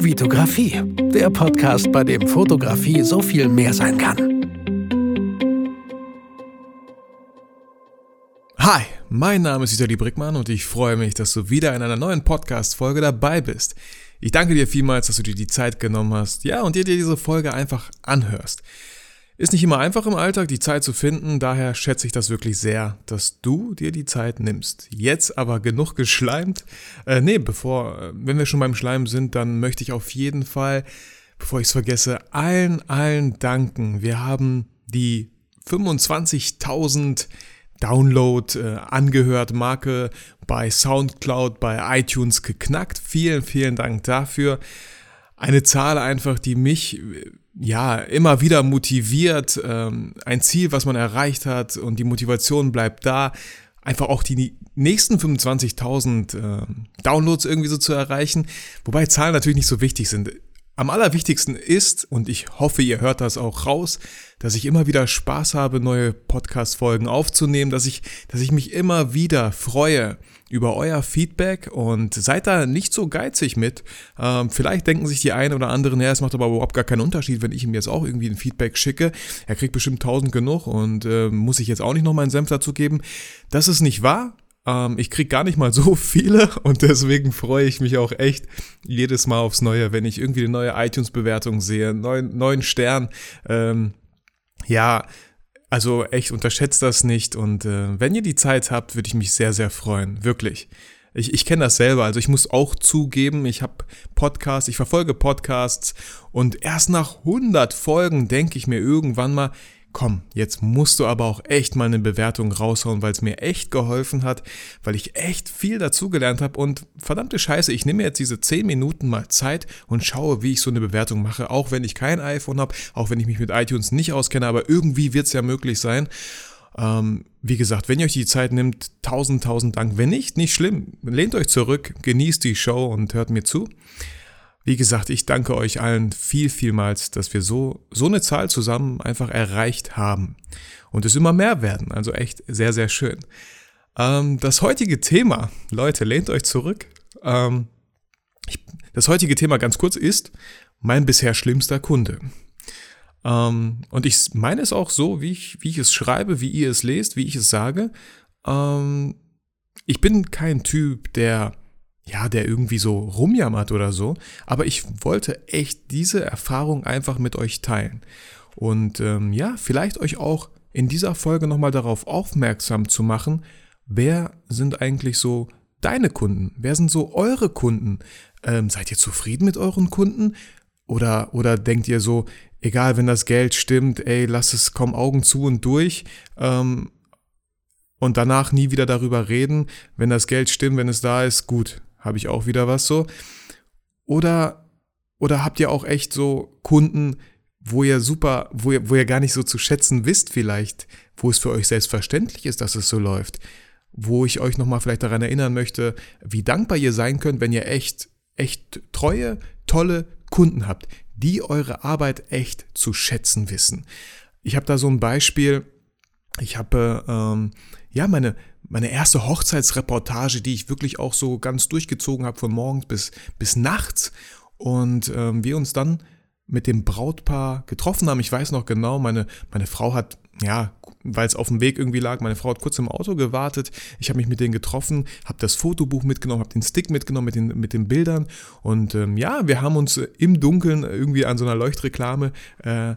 Vitografie, der Podcast, bei dem Fotografie so viel mehr sein kann. Hi, mein Name ist Vitali Brickmann und ich freue mich, dass du wieder in einer neuen Podcast-Folge dabei bist. Ich danke dir vielmals, dass du dir die Zeit genommen hast, ja, und dir diese Folge einfach anhörst. Ist nicht immer einfach im Alltag, die Zeit zu finden, daher schätze ich das wirklich sehr, dass du dir die Zeit nimmst. Jetzt aber genug geschleimt. Äh, nee, bevor, äh, wenn wir schon beim Schleim sind, dann möchte ich auf jeden Fall, bevor ich es vergesse, allen, allen danken. Wir haben die 25.000 Download äh, angehört Marke bei SoundCloud, bei iTunes geknackt. Vielen, vielen Dank dafür. Eine Zahl einfach, die mich ja, immer wieder motiviert, ähm, ein Ziel, was man erreicht hat und die Motivation bleibt da, einfach auch die nächsten 25.000 äh, Downloads irgendwie so zu erreichen, wobei Zahlen natürlich nicht so wichtig sind. Am allerwichtigsten ist, und ich hoffe, ihr hört das auch raus, dass ich immer wieder Spaß habe, neue Podcast-Folgen aufzunehmen, dass ich, dass ich mich immer wieder freue über euer Feedback und seid da nicht so geizig mit. Ähm, vielleicht denken sich die einen oder anderen, ja, es macht aber überhaupt gar keinen Unterschied, wenn ich ihm jetzt auch irgendwie ein Feedback schicke. Er kriegt bestimmt tausend genug und äh, muss ich jetzt auch nicht noch meinen Senf dazu geben. Das ist nicht wahr. Ähm, ich kriege gar nicht mal so viele und deswegen freue ich mich auch echt jedes Mal aufs Neue, wenn ich irgendwie eine neue iTunes-Bewertung sehe, neuen, neuen Stern. Ähm, ja, also echt unterschätzt das nicht und äh, wenn ihr die Zeit habt, würde ich mich sehr, sehr freuen, wirklich. Ich, ich kenne das selber, also ich muss auch zugeben, ich habe Podcasts, ich verfolge Podcasts und erst nach 100 Folgen denke ich mir irgendwann mal, komm, jetzt musst du aber auch echt mal eine Bewertung raushauen, weil es mir echt geholfen hat, weil ich echt viel dazugelernt habe und verdammte Scheiße, ich nehme jetzt diese 10 Minuten mal Zeit und schaue, wie ich so eine Bewertung mache, auch wenn ich kein iPhone habe, auch wenn ich mich mit iTunes nicht auskenne, aber irgendwie wird es ja möglich sein. Ähm, wie gesagt, wenn ihr euch die Zeit nimmt, tausend, tausend Dank. Wenn nicht, nicht schlimm. Lehnt euch zurück, genießt die Show und hört mir zu. Wie gesagt, ich danke euch allen viel, vielmals, dass wir so, so eine Zahl zusammen einfach erreicht haben. Und es immer mehr werden. Also echt sehr, sehr schön. Ähm, das heutige Thema, Leute, lehnt euch zurück. Ähm, ich, das heutige Thema ganz kurz ist mein bisher schlimmster Kunde. Ähm, und ich meine es auch so, wie ich, wie ich es schreibe, wie ihr es lest, wie ich es sage. Ähm, ich bin kein Typ, der ja, der irgendwie so rumjammert oder so. Aber ich wollte echt diese Erfahrung einfach mit euch teilen. Und ähm, ja, vielleicht euch auch in dieser Folge nochmal darauf aufmerksam zu machen, wer sind eigentlich so deine Kunden? Wer sind so eure Kunden? Ähm, seid ihr zufrieden mit euren Kunden? Oder, oder denkt ihr so, egal, wenn das Geld stimmt, ey, lass es, komm Augen zu und durch. Ähm, und danach nie wieder darüber reden. Wenn das Geld stimmt, wenn es da ist, gut, habe ich auch wieder was so. Oder, oder habt ihr auch echt so Kunden, wo ihr super, wo ihr, wo ihr gar nicht so zu schätzen wisst vielleicht, wo es für euch selbstverständlich ist, dass es so läuft, wo ich euch nochmal vielleicht daran erinnern möchte, wie dankbar ihr sein könnt, wenn ihr echt, echt treue, tolle Kunden habt, die eure Arbeit echt zu schätzen wissen. Ich habe da so ein Beispiel, ich habe ähm, ja meine, meine erste Hochzeitsreportage, die ich wirklich auch so ganz durchgezogen habe von morgens bis, bis nachts. Und ähm, wir uns dann mit dem Brautpaar getroffen haben. Ich weiß noch genau, meine, meine Frau hat, ja, weil es auf dem Weg irgendwie lag, meine Frau hat kurz im Auto gewartet. Ich habe mich mit denen getroffen, habe das Fotobuch mitgenommen, habe den Stick mitgenommen mit den, mit den Bildern. Und ähm, ja, wir haben uns im Dunkeln irgendwie an so einer Leuchtreklame äh,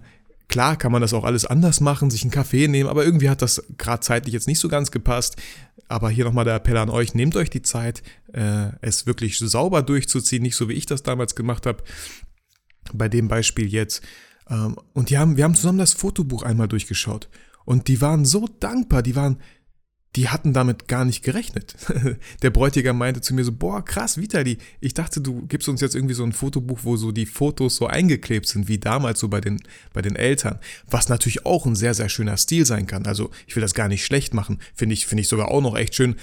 Klar kann man das auch alles anders machen, sich einen Kaffee nehmen, aber irgendwie hat das gerade zeitlich jetzt nicht so ganz gepasst. Aber hier nochmal der Appell an euch, nehmt euch die Zeit, äh, es wirklich sauber durchzuziehen, nicht so wie ich das damals gemacht habe, bei dem Beispiel jetzt. Ähm, und die haben, wir haben zusammen das Fotobuch einmal durchgeschaut. Und die waren so dankbar, die waren die hatten damit gar nicht gerechnet. Der Bräutigam meinte zu mir so, boah, krass, Vitali, ich dachte, du gibst uns jetzt irgendwie so ein Fotobuch, wo so die Fotos so eingeklebt sind, wie damals so bei den, bei den Eltern. Was natürlich auch ein sehr, sehr schöner Stil sein kann. Also ich will das gar nicht schlecht machen. Finde ich, finde ich sogar auch noch echt schön.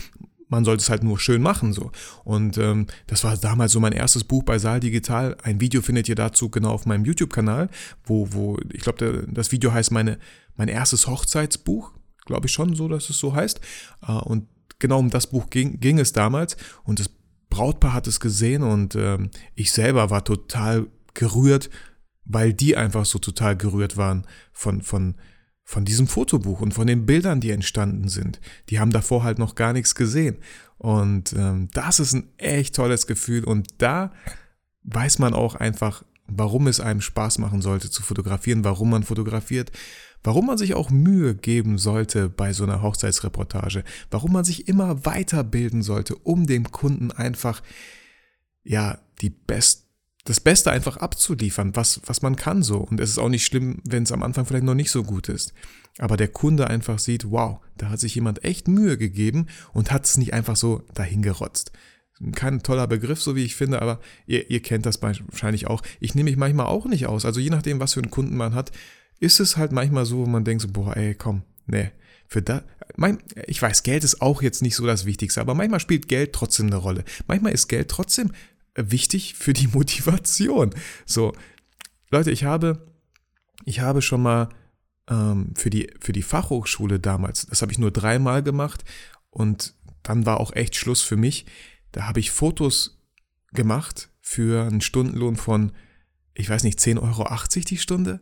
Man sollte es halt nur schön machen so. Und ähm, das war damals so mein erstes Buch bei Saal Digital. Ein Video findet ihr dazu genau auf meinem YouTube-Kanal, wo, wo, ich glaube, das Video heißt meine, mein erstes Hochzeitsbuch glaube ich schon so, dass es so heißt. Äh, und genau um das Buch ging, ging es damals. Und das Brautpaar hat es gesehen und äh, ich selber war total gerührt, weil die einfach so total gerührt waren von, von, von diesem Fotobuch und von den Bildern, die entstanden sind. Die haben davor halt noch gar nichts gesehen. Und ähm, das ist ein echt tolles Gefühl. Und da weiß man auch einfach, warum es einem Spaß machen sollte zu fotografieren, warum man fotografiert, warum man sich auch Mühe geben sollte bei so einer Hochzeitsreportage, warum man sich immer weiterbilden sollte, um dem Kunden einfach ja die best, das Beste einfach abzuliefern, was, was man kann so. Und es ist auch nicht schlimm, wenn es am Anfang vielleicht noch nicht so gut ist. Aber der Kunde einfach sieht, wow, da hat sich jemand echt Mühe gegeben und hat es nicht einfach so dahingerotzt kein toller Begriff, so wie ich finde, aber ihr, ihr kennt das wahrscheinlich auch. Ich nehme mich manchmal auch nicht aus. Also je nachdem, was für einen Kunden man hat, ist es halt manchmal so, wo man denkt so, boah, ey, komm, nee, für da, mein, ich weiß, Geld ist auch jetzt nicht so das Wichtigste, aber manchmal spielt Geld trotzdem eine Rolle. Manchmal ist Geld trotzdem wichtig für die Motivation. So, Leute, ich habe, ich habe schon mal ähm, für, die, für die Fachhochschule damals, das habe ich nur dreimal gemacht und dann war auch echt Schluss für mich da habe ich Fotos gemacht für einen Stundenlohn von, ich weiß nicht, 10,80 Euro die Stunde.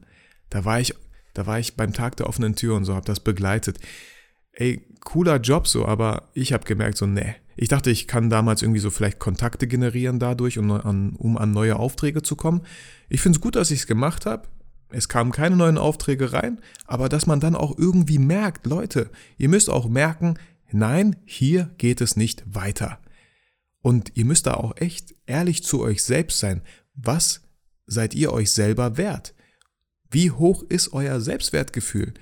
Da war ich, da war ich beim Tag der offenen Tür und so, habe das begleitet. Ey, cooler Job so, aber ich habe gemerkt so, nee. Ich dachte, ich kann damals irgendwie so vielleicht Kontakte generieren dadurch, um an, um an neue Aufträge zu kommen. Ich finde es gut, dass ich es gemacht habe. Es kamen keine neuen Aufträge rein, aber dass man dann auch irgendwie merkt, Leute, ihr müsst auch merken, nein, hier geht es nicht weiter. Und ihr müsst da auch echt ehrlich zu euch selbst sein. Was seid ihr euch selber wert? Wie hoch ist euer Selbstwertgefühl?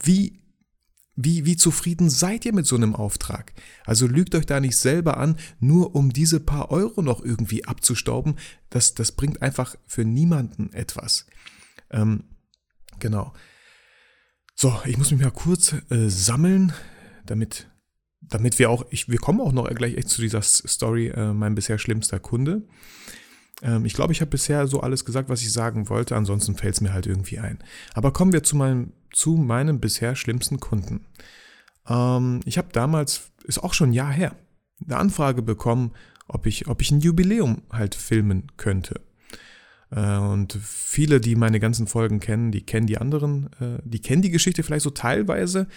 Wie, wie, wie zufrieden seid ihr mit so einem Auftrag? Also lügt euch da nicht selber an, nur um diese paar Euro noch irgendwie abzustauben. Das, das bringt einfach für niemanden etwas. Ähm, genau. So, ich muss mich mal kurz äh, sammeln, damit damit wir auch, ich, wir kommen auch noch gleich echt zu dieser Story, äh, mein bisher schlimmster Kunde. Ähm, ich glaube, ich habe bisher so alles gesagt, was ich sagen wollte, ansonsten fällt es mir halt irgendwie ein. Aber kommen wir zu meinem, zu meinem bisher schlimmsten Kunden. Ähm, ich habe damals, ist auch schon ein Jahr her, eine Anfrage bekommen, ob ich, ob ich ein Jubiläum halt filmen könnte. Äh, und viele, die meine ganzen Folgen kennen, die kennen die anderen, äh, die kennen die Geschichte vielleicht so teilweise,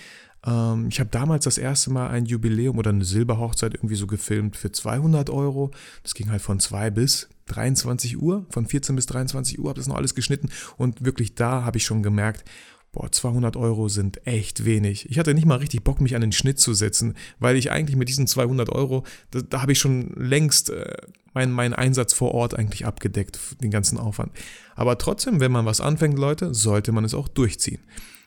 ähm, ich habe damals das erste Mal ein Jubiläum oder eine Silberhochzeit irgendwie so gefilmt für 200 Euro. Das ging halt von 2 bis 23 Uhr, von 14 bis 23 Uhr habe das noch alles geschnitten und wirklich da habe ich schon gemerkt, boah, 200 Euro sind echt wenig. Ich hatte nicht mal richtig Bock, mich an den Schnitt zu setzen, weil ich eigentlich mit diesen 200 Euro, da, da habe ich schon längst äh, meinen mein Einsatz vor Ort eigentlich abgedeckt, den ganzen Aufwand. Aber trotzdem, wenn man was anfängt, Leute, sollte man es auch durchziehen.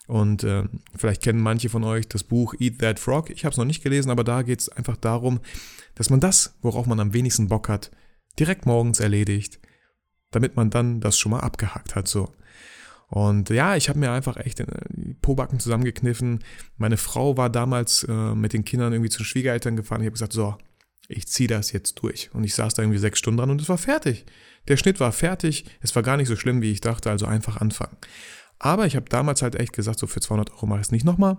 Und äh, vielleicht kennen manche von euch das Buch Eat That Frog. Ich habe es noch nicht gelesen, aber da geht es einfach darum, dass man das, worauf man am wenigsten Bock hat, direkt morgens erledigt, damit man dann das schon mal abgehakt hat. So. Und ja, ich habe mir einfach echt die Pobacken zusammengekniffen. Meine Frau war damals äh, mit den Kindern irgendwie zu den Schwiegereltern gefahren. Ich habe gesagt, so, ich ziehe das jetzt durch. Und ich saß da irgendwie sechs Stunden dran und es war fertig. Der Schnitt war fertig. Es war gar nicht so schlimm, wie ich dachte, also einfach anfangen. Aber ich habe damals halt echt gesagt, so für 200 Euro mache ich es nicht nochmal.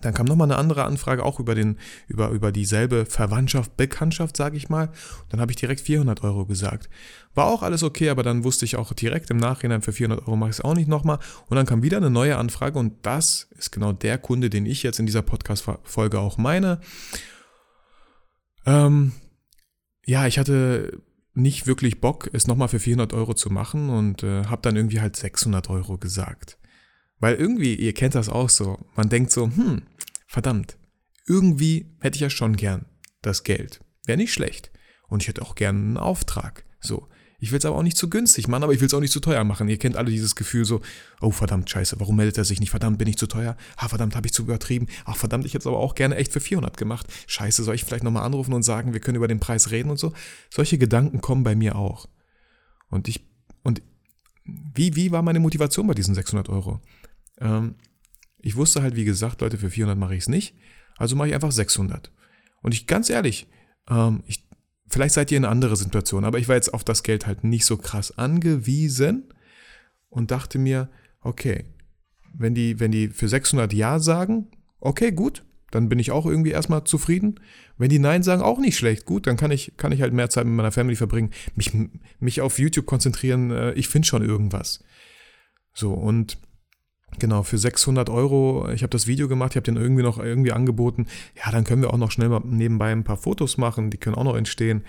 Dann kam nochmal eine andere Anfrage, auch über, den, über, über dieselbe Verwandtschaft, Bekanntschaft, sage ich mal. Dann habe ich direkt 400 Euro gesagt. War auch alles okay, aber dann wusste ich auch direkt im Nachhinein, für 400 Euro mache ich es auch nicht nochmal. Und dann kam wieder eine neue Anfrage und das ist genau der Kunde, den ich jetzt in dieser Podcast-Folge auch meine. Ähm, ja, ich hatte nicht wirklich Bock, es nochmal für 400 Euro zu machen und äh, habe dann irgendwie halt 600 Euro gesagt. Weil irgendwie, ihr kennt das auch so, man denkt so, hm, verdammt, irgendwie hätte ich ja schon gern das Geld. Wäre nicht schlecht. Und ich hätte auch gern einen Auftrag. So. Ich will es aber auch nicht zu günstig machen, aber ich will es auch nicht zu teuer machen. Ihr kennt alle dieses Gefühl so, oh verdammt, scheiße, warum meldet er sich nicht? Verdammt, bin ich zu teuer? Ah, verdammt, habe ich zu übertrieben? Ach, verdammt, ich hätte es aber auch gerne echt für 400 gemacht. Scheiße, soll ich vielleicht nochmal anrufen und sagen, wir können über den Preis reden und so? Solche Gedanken kommen bei mir auch. Und ich, und wie, wie war meine Motivation bei diesen 600 Euro? Ähm, ich wusste halt, wie gesagt, Leute, für 400 mache ich es nicht. Also mache ich einfach 600. Und ich, ganz ehrlich, ähm, ich Vielleicht seid ihr in einer anderen Situation, aber ich war jetzt auf das Geld halt nicht so krass angewiesen und dachte mir, okay, wenn die, wenn die für 600 Ja sagen, okay, gut, dann bin ich auch irgendwie erstmal zufrieden. Wenn die Nein sagen, auch nicht schlecht, gut, dann kann ich, kann ich halt mehr Zeit mit meiner Family verbringen, mich, mich auf YouTube konzentrieren, äh, ich finde schon irgendwas. So, und genau, für 600 Euro, ich habe das Video gemacht, ich habe den irgendwie noch irgendwie angeboten, ja, dann können wir auch noch schnell mal nebenbei ein paar Fotos machen, die können auch noch entstehen.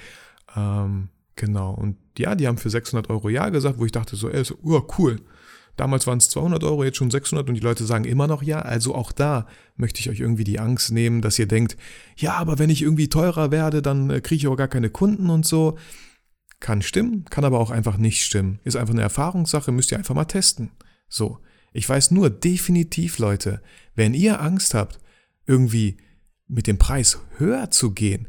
Ähm, genau, und ja, die haben für 600 Euro Ja gesagt, wo ich dachte so, ey, so, oh, cool, Damals waren es 200 Euro, jetzt schon 600 und die Leute sagen immer noch ja. Also auch da möchte ich euch irgendwie die Angst nehmen, dass ihr denkt, ja, aber wenn ich irgendwie teurer werde, dann äh, kriege ich auch gar keine Kunden und so. Kann stimmen, kann aber auch einfach nicht stimmen. Ist einfach eine Erfahrungssache, müsst ihr einfach mal testen. So. Ich weiß nur definitiv, Leute, wenn ihr Angst habt, irgendwie mit dem Preis höher zu gehen,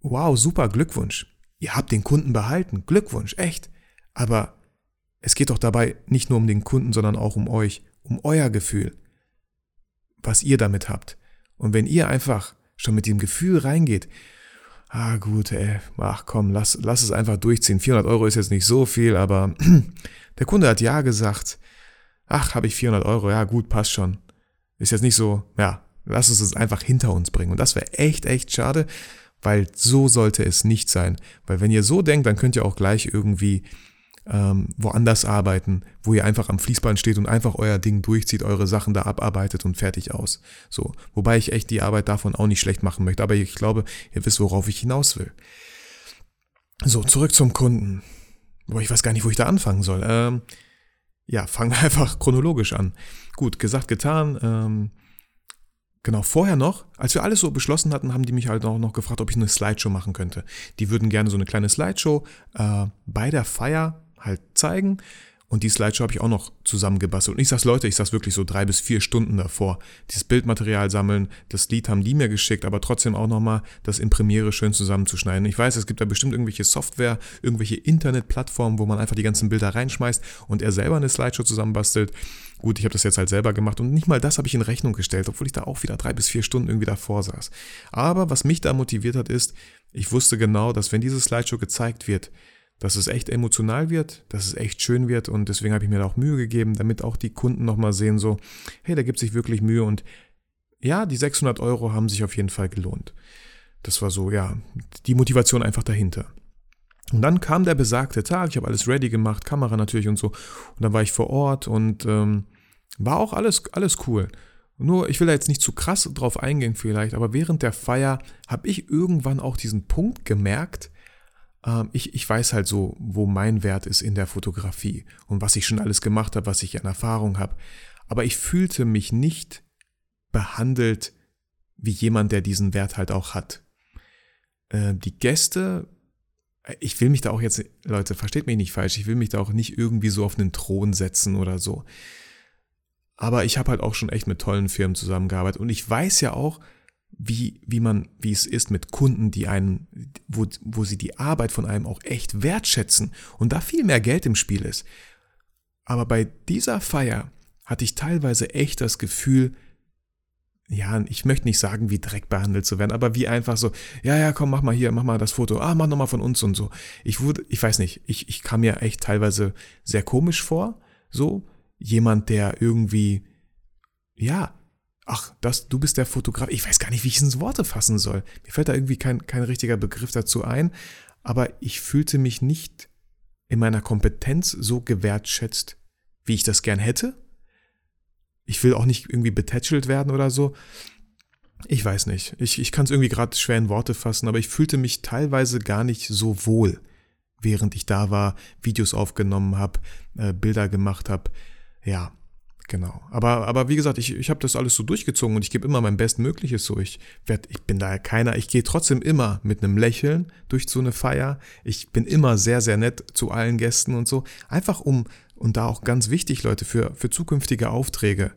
wow, super, Glückwunsch. Ihr habt den Kunden behalten, Glückwunsch, echt. Aber es geht doch dabei nicht nur um den Kunden, sondern auch um euch, um euer Gefühl, was ihr damit habt. Und wenn ihr einfach schon mit dem Gefühl reingeht, ah gut, ey, ach komm, lass, lass es einfach durchziehen. 400 Euro ist jetzt nicht so viel, aber der Kunde hat ja gesagt, ach, habe ich 400 Euro, ja gut, passt schon. Ist jetzt nicht so, ja, lass uns es einfach hinter uns bringen. Und das wäre echt, echt schade, weil so sollte es nicht sein. Weil wenn ihr so denkt, dann könnt ihr auch gleich irgendwie ähm, woanders arbeiten, wo ihr einfach am Fließband steht und einfach euer Ding durchzieht, eure Sachen da abarbeitet und fertig aus. So, wobei ich echt die Arbeit davon auch nicht schlecht machen möchte, aber ich glaube, ihr wisst, worauf ich hinaus will. So, zurück zum Kunden. Boah, ich weiß gar nicht, wo ich da anfangen soll. Ähm, ja, fangen wir einfach chronologisch an. Gut, gesagt, getan. Ähm, Genau, vorher noch, als wir alles so beschlossen hatten, haben die mich halt auch noch gefragt, ob ich eine Slideshow machen könnte. Die würden gerne so eine kleine Slideshow äh, bei der Feier halt zeigen. Und die Slideshow habe ich auch noch zusammengebastelt. Und ich sag's Leute, ich saß wirklich so drei bis vier Stunden davor. Dieses Bildmaterial sammeln, das Lied haben die mir geschickt, aber trotzdem auch nochmal das in Premiere schön zusammenzuschneiden. Ich weiß, es gibt da bestimmt irgendwelche Software, irgendwelche Internetplattformen, wo man einfach die ganzen Bilder reinschmeißt und er selber eine Slideshow zusammenbastelt. Gut, ich habe das jetzt halt selber gemacht und nicht mal das habe ich in Rechnung gestellt, obwohl ich da auch wieder drei bis vier Stunden irgendwie davor saß. Aber was mich da motiviert hat, ist, ich wusste genau, dass wenn diese Slideshow gezeigt wird, dass es echt emotional wird, dass es echt schön wird und deswegen habe ich mir da auch Mühe gegeben, damit auch die Kunden nochmal sehen, so, hey, da gibt sich wirklich Mühe und ja, die 600 Euro haben sich auf jeden Fall gelohnt. Das war so, ja, die Motivation einfach dahinter. Und dann kam der besagte Tag, ich habe alles ready gemacht, Kamera natürlich und so. Und dann war ich vor Ort und ähm, war auch alles, alles cool. Nur, ich will da jetzt nicht zu krass drauf eingehen vielleicht, aber während der Feier habe ich irgendwann auch diesen Punkt gemerkt, ich, ich weiß halt so, wo mein Wert ist in der Fotografie und was ich schon alles gemacht habe, was ich an Erfahrung habe. Aber ich fühlte mich nicht behandelt wie jemand, der diesen Wert halt auch hat. Äh, die Gäste, ich will mich da auch jetzt, Leute, versteht mich nicht falsch, ich will mich da auch nicht irgendwie so auf einen Thron setzen oder so. Aber ich habe halt auch schon echt mit tollen Firmen zusammengearbeitet und ich weiß ja auch, wie, wie man, wie es ist mit Kunden, die einen, wo, wo sie die Arbeit von einem auch echt wertschätzen und da viel mehr Geld im Spiel ist. Aber bei dieser Feier hatte ich teilweise echt das Gefühl, ja, ich möchte nicht sagen, wie Dreck behandelt zu werden, aber wie einfach so, ja, ja, komm, mach mal hier, mach mal das Foto, ah, mach nochmal von uns und so. Ich wurde, ich weiß nicht, ich, ich kam mir echt teilweise sehr komisch vor, so, jemand, der irgendwie, ja, ach, das, du bist der Fotograf. Ich weiß gar nicht, wie ich es ins Worte fassen soll. Mir fällt da irgendwie kein, kein richtiger Begriff dazu ein, aber ich fühlte mich nicht in meiner Kompetenz so gewertschätzt, wie ich das gern hätte. Ich will auch nicht irgendwie betätschelt werden oder so. Ich weiß nicht. Ich, ich kann es irgendwie gerade schwer in Worte fassen, aber ich fühlte mich teilweise gar nicht so wohl, während ich da war, Videos aufgenommen habe, äh, Bilder gemacht habe. Ja, Genau. Aber, aber wie gesagt, ich, ich habe das alles so durchgezogen und ich gebe immer mein Bestmögliches so. Ich, werd, ich bin daher keiner, ich gehe trotzdem immer mit einem Lächeln durch so eine Feier. Ich bin immer sehr, sehr nett zu allen Gästen und so. Einfach um, und da auch ganz wichtig, Leute, für, für zukünftige Aufträge,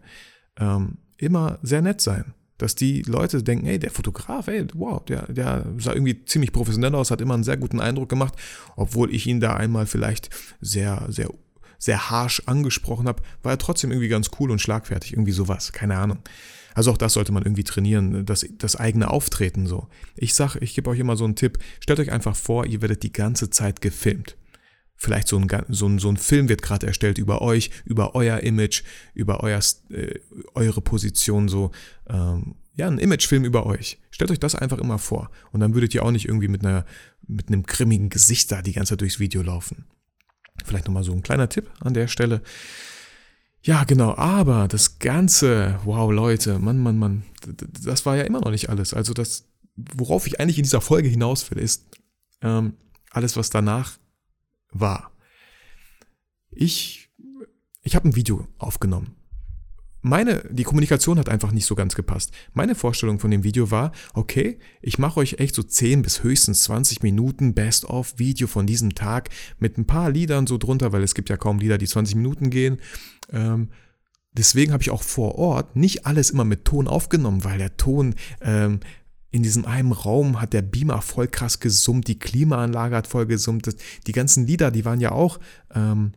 ähm, immer sehr nett sein. Dass die Leute denken, ey, der Fotograf, ey, wow, der, der sah irgendwie ziemlich professionell aus, hat immer einen sehr guten Eindruck gemacht, obwohl ich ihn da einmal vielleicht sehr, sehr sehr harsh angesprochen habe, war er trotzdem irgendwie ganz cool und schlagfertig, irgendwie sowas, keine Ahnung. Also auch das sollte man irgendwie trainieren, das, das eigene Auftreten so. Ich sag, ich gebe euch immer so einen Tipp, stellt euch einfach vor, ihr werdet die ganze Zeit gefilmt. Vielleicht so ein, so ein, so ein Film wird gerade erstellt über euch, über euer Image, über euer, äh, eure Position, so, ähm, ja, ein Imagefilm über euch. Stellt euch das einfach immer vor. Und dann würdet ihr auch nicht irgendwie mit einer, mit einem grimmigen Gesicht da die ganze Zeit durchs Video laufen. Vielleicht nochmal so ein kleiner Tipp an der Stelle. Ja, genau, aber das Ganze, wow, Leute, Mann, Mann, Mann, das war ja immer noch nicht alles. Also das, worauf ich eigentlich in dieser Folge hinaus will, ist ähm, alles, was danach war. Ich, ich habe ein Video aufgenommen. Meine, die Kommunikation hat einfach nicht so ganz gepasst. Meine Vorstellung von dem Video war, okay, ich mache euch echt so 10 bis höchstens 20 Minuten Best-of-Video von diesem Tag mit ein paar Liedern so drunter, weil es gibt ja kaum Lieder, die 20 Minuten gehen. Ähm, deswegen habe ich auch vor Ort nicht alles immer mit Ton aufgenommen, weil der Ton ähm, in diesem einen Raum hat der Beamer voll krass gesummt, die Klimaanlage hat voll gesummt, die ganzen Lieder, die waren ja auch, ähm,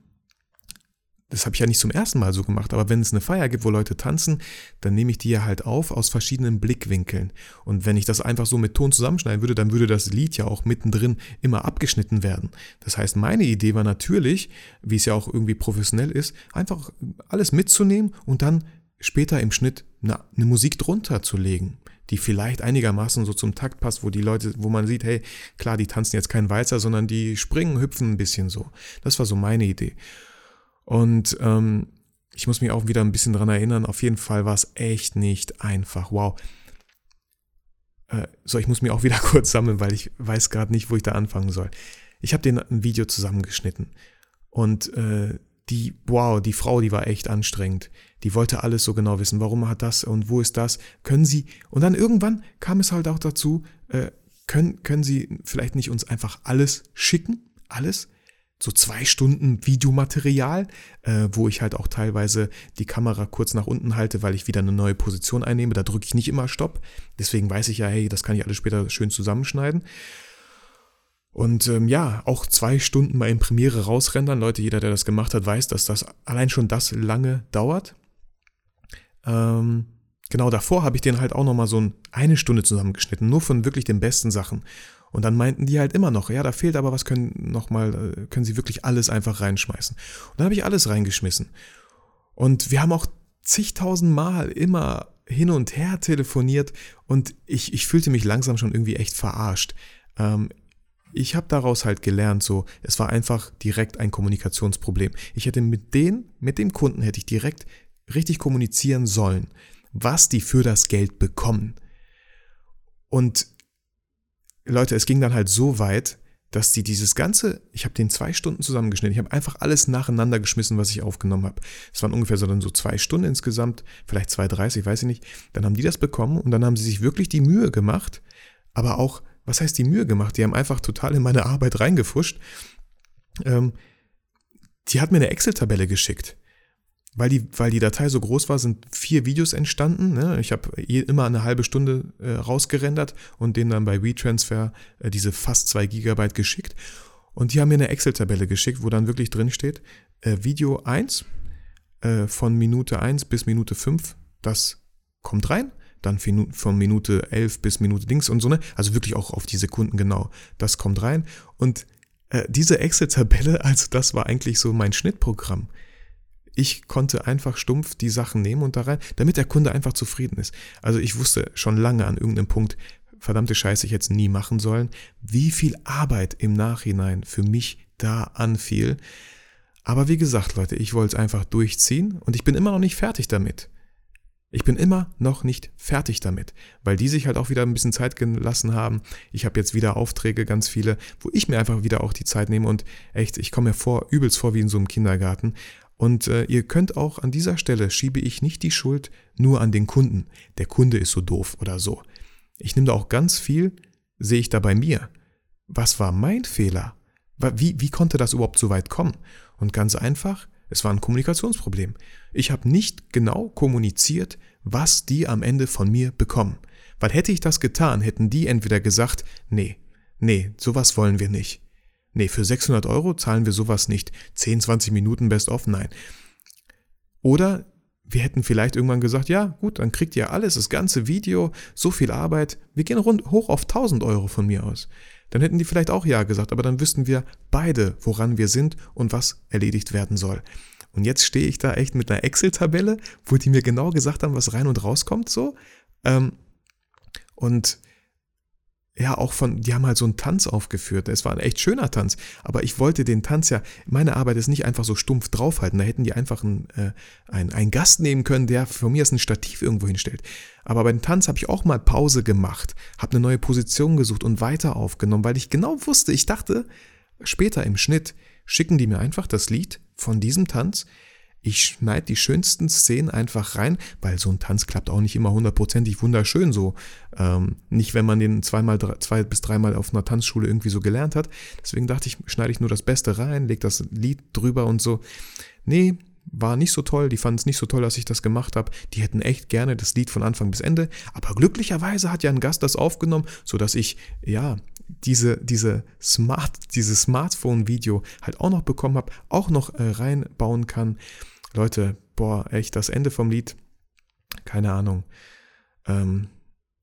das habe ich ja nicht zum ersten Mal so gemacht, aber wenn es eine Feier gibt, wo Leute tanzen, dann nehme ich die ja halt auf aus verschiedenen Blickwinkeln. Und wenn ich das einfach so mit Ton zusammenschneiden würde, dann würde das Lied ja auch mittendrin immer abgeschnitten werden. Das heißt, meine Idee war natürlich, wie es ja auch irgendwie professionell ist, einfach alles mitzunehmen und dann später im Schnitt eine, eine Musik drunter zu legen die vielleicht einigermaßen so zum Takt passt, wo die Leute, wo man sieht, hey, klar, die tanzen jetzt keinen Walzer, sondern die springen, hüpfen ein bisschen so. Das war so meine Idee. Und ähm, ich muss mich auch wieder ein bisschen dran erinnern, auf jeden Fall war es echt nicht einfach. Wow. Äh, so, ich muss mich auch wieder kurz sammeln, weil ich weiß gerade nicht, wo ich da anfangen soll. Ich habe den ein Video zusammengeschnitten und äh, die, wow, die Frau, die war echt anstrengend. Die wollte alles so genau wissen. Warum hat das und wo ist das? Können Sie? Und dann irgendwann kam es halt auch dazu, äh, können, können Sie vielleicht nicht uns einfach alles schicken? Alles? So zwei Stunden Videomaterial, äh, wo ich halt auch teilweise die Kamera kurz nach unten halte, weil ich wieder eine neue Position einnehme. Da drücke ich nicht immer Stopp. Deswegen weiß ich ja, hey, das kann ich alles später schön zusammenschneiden. Und ähm, ja, auch zwei Stunden mal in Premiere rausrendern. Leute, jeder, der das gemacht hat, weiß, dass das allein schon das lange dauert. Ähm, genau davor habe ich den halt auch nochmal so eine Stunde zusammengeschnitten, nur von wirklich den besten Sachen. Und dann meinten die halt immer noch, ja, da fehlt aber was, können noch mal, äh, können sie wirklich alles einfach reinschmeißen. Und dann habe ich alles reingeschmissen. Und wir haben auch zigtausend Mal immer hin und her telefoniert und ich, ich fühlte mich langsam schon irgendwie echt verarscht. Ähm, ich habe daraus halt gelernt, so, es war einfach direkt ein Kommunikationsproblem. Ich hätte mit denen, mit dem Kunden hätte ich direkt richtig kommunizieren sollen, was die für das Geld bekommen. Und Leute, es ging dann halt so weit, dass die dieses ganze, ich habe den zwei Stunden zusammengeschnitten, ich habe einfach alles nacheinander geschmissen, was ich aufgenommen habe. Es waren ungefähr so dann so zwei Stunden insgesamt, vielleicht zwei dreißig, weiß ich nicht. Dann haben die das bekommen und dann haben sie sich wirklich die Mühe gemacht, aber auch was heißt die Mühe gemacht? Die haben einfach total in meine Arbeit reingefuscht. Ähm, die hat mir eine Excel-Tabelle geschickt. Weil die, weil die Datei so groß war, sind vier Videos entstanden. Ne? Ich habe immer eine halbe Stunde äh, rausgerendert und denen dann bei WeTransfer äh, diese fast zwei Gigabyte geschickt. Und die haben mir eine Excel-Tabelle geschickt, wo dann wirklich drin steht, äh, Video 1 äh, von Minute 1 bis Minute 5, das kommt rein dann von Minute 11 bis Minute Dings und so, ne? Also wirklich auch auf die Sekunden genau. Das kommt rein. Und äh, diese Excel-Tabelle, also das war eigentlich so mein Schnittprogramm. Ich konnte einfach stumpf die Sachen nehmen und da rein, damit der Kunde einfach zufrieden ist. Also ich wusste schon lange an irgendeinem Punkt, verdammte Scheiße, ich es nie machen sollen, wie viel Arbeit im Nachhinein für mich da anfiel. Aber wie gesagt, Leute, ich wollte es einfach durchziehen und ich bin immer noch nicht fertig damit. Ich bin immer noch nicht fertig damit, weil die sich halt auch wieder ein bisschen Zeit gelassen haben. Ich habe jetzt wieder Aufträge, ganz viele, wo ich mir einfach wieder auch die Zeit nehme und echt, ich komme mir vor, übelst vor wie in so einem Kindergarten. Und äh, ihr könnt auch an dieser Stelle schiebe ich nicht die Schuld nur an den Kunden. Der Kunde ist so doof oder so. Ich nehme da auch ganz viel, sehe ich da bei mir. Was war mein Fehler? Wie, wie konnte das überhaupt so weit kommen? Und ganz einfach, es war ein Kommunikationsproblem. Ich habe nicht genau kommuniziert, was die am Ende von mir bekommen. Weil hätte ich das getan, hätten die entweder gesagt, nee, nee, sowas wollen wir nicht. Nee, für 600 Euro zahlen wir sowas nicht. 10, 20 Minuten best of, nein. Oder wir hätten vielleicht irgendwann gesagt, ja, gut, dann kriegt ihr alles, das ganze Video, so viel Arbeit, wir gehen rund hoch auf 1000 Euro von mir aus. Dann hätten die vielleicht auch Ja gesagt, aber dann wüssten wir beide, woran wir sind und was erledigt werden soll. Und jetzt stehe ich da echt mit einer Excel-Tabelle, wo die mir genau gesagt haben, was rein und rauskommt, so. Ähm, und ja, auch von, die haben halt so einen Tanz aufgeführt. Es war ein echt schöner Tanz, aber ich wollte den Tanz ja, meine Arbeit ist nicht einfach so stumpf draufhalten. Da hätten die einfach einen, äh, einen, einen Gast nehmen können, der von mir ist ein Stativ irgendwo hinstellt. Aber beim Tanz habe ich auch mal Pause gemacht, habe eine neue Position gesucht und weiter aufgenommen, weil ich genau wusste, ich dachte, später im Schnitt schicken die mir einfach das Lied von diesem Tanz, ich schneide die schönsten Szenen einfach rein, weil so ein Tanz klappt auch nicht immer hundertprozentig wunderschön so. Ähm, nicht, wenn man den zweimal, zwei bis dreimal auf einer Tanzschule irgendwie so gelernt hat. Deswegen dachte ich, schneide ich nur das Beste rein, leg das Lied drüber und so. Nee, war nicht so toll, die fanden es nicht so toll, dass ich das gemacht habe. Die hätten echt gerne das Lied von Anfang bis Ende. Aber glücklicherweise hat ja ein Gast das aufgenommen, sodass ich, ja, diese, diese Smart, dieses Smartphone-Video halt auch noch bekommen habe, auch noch äh, reinbauen kann. Leute, boah, echt, das Ende vom Lied, keine Ahnung. Ähm,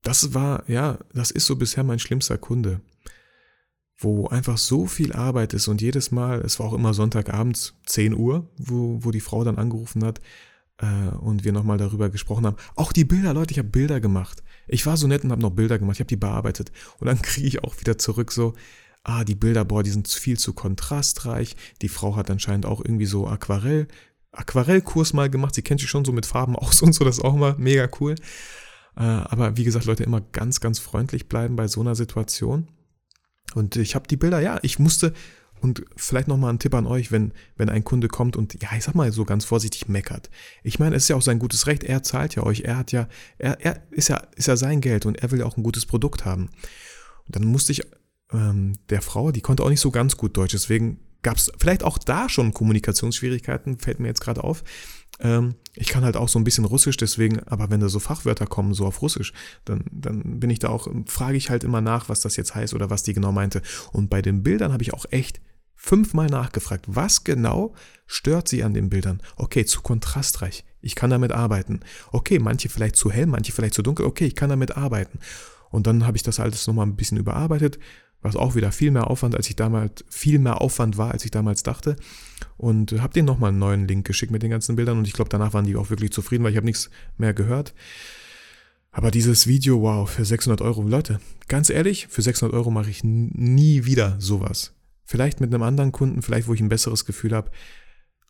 das war, ja, das ist so bisher mein schlimmster Kunde. Wo einfach so viel Arbeit ist und jedes Mal, es war auch immer Sonntagabends, 10 Uhr, wo, wo die Frau dann angerufen hat äh, und wir nochmal darüber gesprochen haben. Auch die Bilder, Leute, ich habe Bilder gemacht. Ich war so nett und habe noch Bilder gemacht, ich habe die bearbeitet. Und dann kriege ich auch wieder zurück so, ah, die Bilder, boah, die sind viel zu kontrastreich. Die Frau hat anscheinend auch irgendwie so Aquarell Aquarellkurs mal gemacht. Sie kennt sich schon so mit Farben aus und so, das ist auch immer mega cool. Äh, aber wie gesagt, Leute, immer ganz, ganz freundlich bleiben bei so einer Situation. Und ich habe die Bilder, ja, ich musste, und vielleicht nochmal ein Tipp an euch, wenn, wenn ein Kunde kommt und, ja, ich sag mal so ganz vorsichtig meckert. Ich meine, es ist ja auch sein gutes Recht, er zahlt ja euch, er hat ja, er, er ist ja, ist ja sein Geld und er will ja auch ein gutes Produkt haben. Und dann musste ich ähm, der Frau, die konnte auch nicht so ganz gut Deutsch, deswegen gab es vielleicht auch da schon Kommunikationsschwierigkeiten, fällt mir jetzt gerade auf. Ähm, ich kann halt auch so ein bisschen Russisch, deswegen, aber wenn da so Fachwörter kommen, so auf Russisch, dann, dann bin ich da auch, frage ich halt immer nach, was das jetzt heißt oder was die genau meinte. Und bei den Bildern habe ich auch echt fünfmal nachgefragt, was genau stört sie an den Bildern? Okay, zu kontrastreich. Ich kann damit arbeiten. Okay, manche vielleicht zu hell, manche vielleicht zu dunkel. Okay, ich kann damit arbeiten. Und dann habe ich das alles nochmal ein bisschen überarbeitet, was auch wieder viel mehr Aufwand, als ich damals, viel mehr Aufwand war, als ich damals dachte. Und habe denen nochmal einen neuen Link geschickt mit den ganzen Bildern und ich glaube, danach waren die auch wirklich zufrieden, weil ich habe nichts mehr gehört. Aber dieses Video, wow, für 600 Euro, Leute, ganz ehrlich, für 600 Euro mache ich nie wieder sowas. Vielleicht mit einem anderen Kunden, vielleicht wo ich ein besseres Gefühl habe.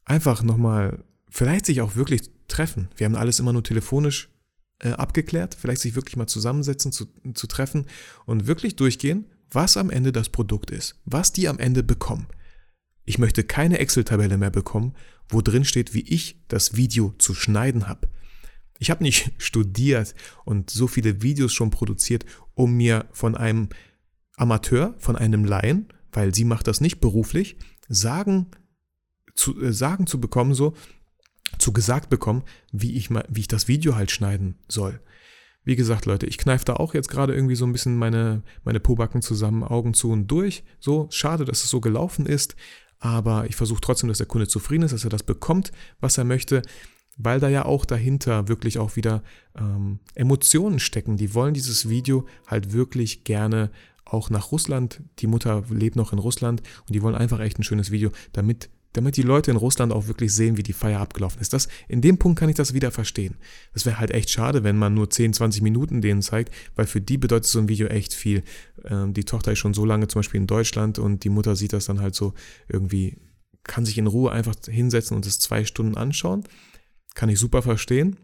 Einfach nochmal, vielleicht sich auch wirklich treffen. Wir haben alles immer nur telefonisch äh, abgeklärt. Vielleicht sich wirklich mal zusammensetzen, zu, zu treffen und wirklich durchgehen was am Ende das Produkt ist, was die am Ende bekommen. Ich möchte keine Excel-Tabelle mehr bekommen, wo drin steht, wie ich das Video zu schneiden habe. Ich habe nicht studiert und so viele Videos schon produziert, um mir von einem Amateur, von einem Laien, weil sie macht das nicht beruflich, sagen zu, äh, sagen zu bekommen, so zu gesagt bekommen, wie ich, mal, wie ich das Video halt schneiden soll. Wie gesagt, Leute, ich kneife da auch jetzt gerade irgendwie so ein bisschen meine, meine Pobacken zusammen, Augen zu und durch. So, schade, dass es so gelaufen ist, aber ich versuche trotzdem, dass der Kunde zufrieden ist, dass er das bekommt, was er möchte, weil da ja auch dahinter wirklich auch wieder ähm, Emotionen stecken. Die wollen dieses Video halt wirklich gerne auch nach Russland. Die Mutter lebt noch in Russland und die wollen einfach echt ein schönes Video, damit damit die Leute in Russland auch wirklich sehen, wie die Feier abgelaufen ist. Das, in dem Punkt kann ich das wieder verstehen. Das wäre halt echt schade, wenn man nur 10, 20 Minuten denen zeigt, weil für die bedeutet so ein Video echt viel. Ähm, die Tochter ist schon so lange zum Beispiel in Deutschland und die Mutter sieht das dann halt so irgendwie, kann sich in Ruhe einfach hinsetzen und es zwei Stunden anschauen. Kann ich super verstehen.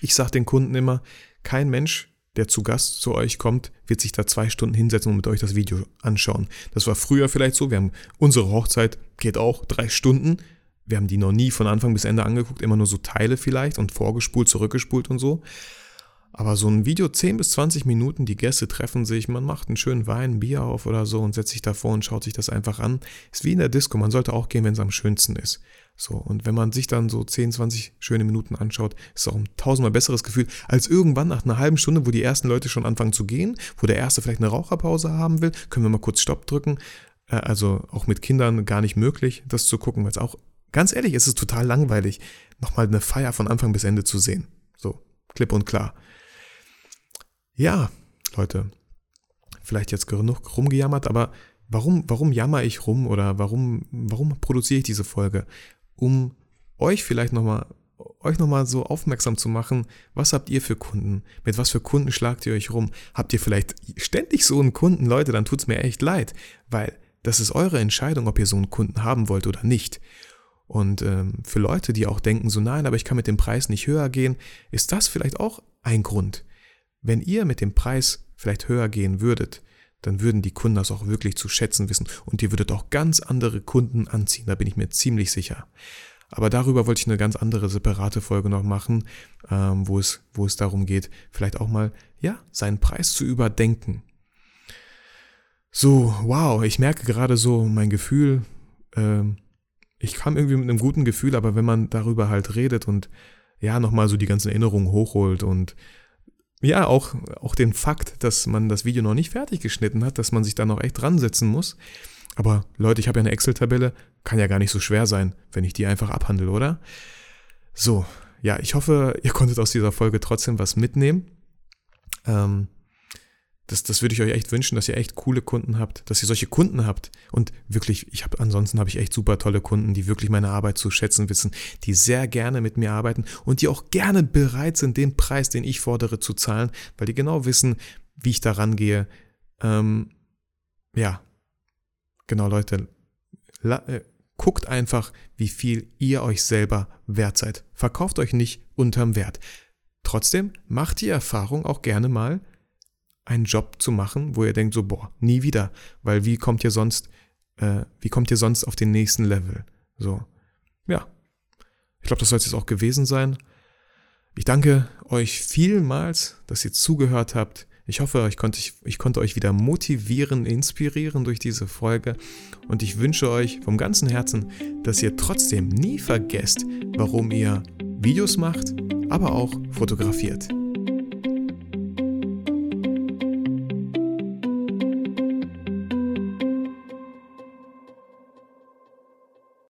Ich sage den Kunden immer, kein Mensch der zu Gast zu euch kommt, wird sich da zwei Stunden hinsetzen und mit euch das Video anschauen. Das war früher vielleicht so. Wir haben unsere Hochzeit geht auch drei Stunden. Wir haben die noch nie von Anfang bis Ende angeguckt, immer nur so Teile vielleicht und vorgespult, zurückgespult und so. Aber so ein Video 10 bis 20 Minuten, die Gäste treffen sich, man macht einen schönen Wein, ein Bier auf oder so und setzt sich davor und schaut sich das einfach an. Ist wie in der Disco, man sollte auch gehen, wenn es am schönsten ist. So, und wenn man sich dann so 10, 20 schöne Minuten anschaut, ist es auch ein tausendmal besseres Gefühl, als irgendwann nach einer halben Stunde, wo die ersten Leute schon anfangen zu gehen, wo der erste vielleicht eine Raucherpause haben will, können wir mal kurz Stopp drücken. Äh, also auch mit Kindern gar nicht möglich, das zu gucken, weil es auch, ganz ehrlich, ist es total langweilig, nochmal eine Feier von Anfang bis Ende zu sehen. So, klipp und klar. Ja, Leute, vielleicht jetzt genug rumgejammert, aber warum, warum jammer ich rum oder warum, warum produziere ich diese Folge? Um euch vielleicht nochmal euch nochmal so aufmerksam zu machen, was habt ihr für Kunden? Mit was für Kunden schlagt ihr euch rum? Habt ihr vielleicht ständig so einen Kunden? Leute, dann tut's mir echt leid, weil das ist eure Entscheidung, ob ihr so einen Kunden haben wollt oder nicht. Und ähm, für Leute, die auch denken, so nein, aber ich kann mit dem Preis nicht höher gehen, ist das vielleicht auch ein Grund. Wenn ihr mit dem Preis vielleicht höher gehen würdet, dann würden die Kunden das auch wirklich zu schätzen wissen und ihr würdet auch ganz andere Kunden anziehen, da bin ich mir ziemlich sicher. Aber darüber wollte ich eine ganz andere separate Folge noch machen, ähm, wo, es, wo es darum geht, vielleicht auch mal, ja, seinen Preis zu überdenken. So, wow, ich merke gerade so mein Gefühl, ähm, ich kam irgendwie mit einem guten Gefühl, aber wenn man darüber halt redet und ja, nochmal so die ganzen Erinnerungen hochholt und ja, auch, auch den Fakt, dass man das Video noch nicht fertig geschnitten hat, dass man sich da noch echt dran setzen muss. Aber Leute, ich habe ja eine Excel-Tabelle, kann ja gar nicht so schwer sein, wenn ich die einfach abhandle, oder? So, ja, ich hoffe, ihr konntet aus dieser Folge trotzdem was mitnehmen. Ähm, das, das würde ich euch echt wünschen, dass ihr echt coole Kunden habt, dass ihr solche Kunden habt. Und wirklich, ich habe ansonsten habe ich echt super tolle Kunden, die wirklich meine Arbeit zu schätzen wissen, die sehr gerne mit mir arbeiten und die auch gerne bereit sind, den Preis, den ich fordere, zu zahlen, weil die genau wissen, wie ich da rangehe. Ähm, ja, genau, Leute, äh, guckt einfach, wie viel ihr euch selber wert seid. Verkauft euch nicht unterm Wert. Trotzdem macht die Erfahrung auch gerne mal, einen Job zu machen, wo ihr denkt so, boah, nie wieder, weil wie kommt ihr sonst, äh, wie kommt ihr sonst auf den nächsten Level? So, ja. Ich glaube, das soll es jetzt auch gewesen sein. Ich danke euch vielmals, dass ihr zugehört habt. Ich hoffe, ich konnte, ich, ich konnte euch wieder motivieren, inspirieren durch diese Folge. Und ich wünsche euch vom ganzen Herzen, dass ihr trotzdem nie vergesst, warum ihr Videos macht, aber auch fotografiert.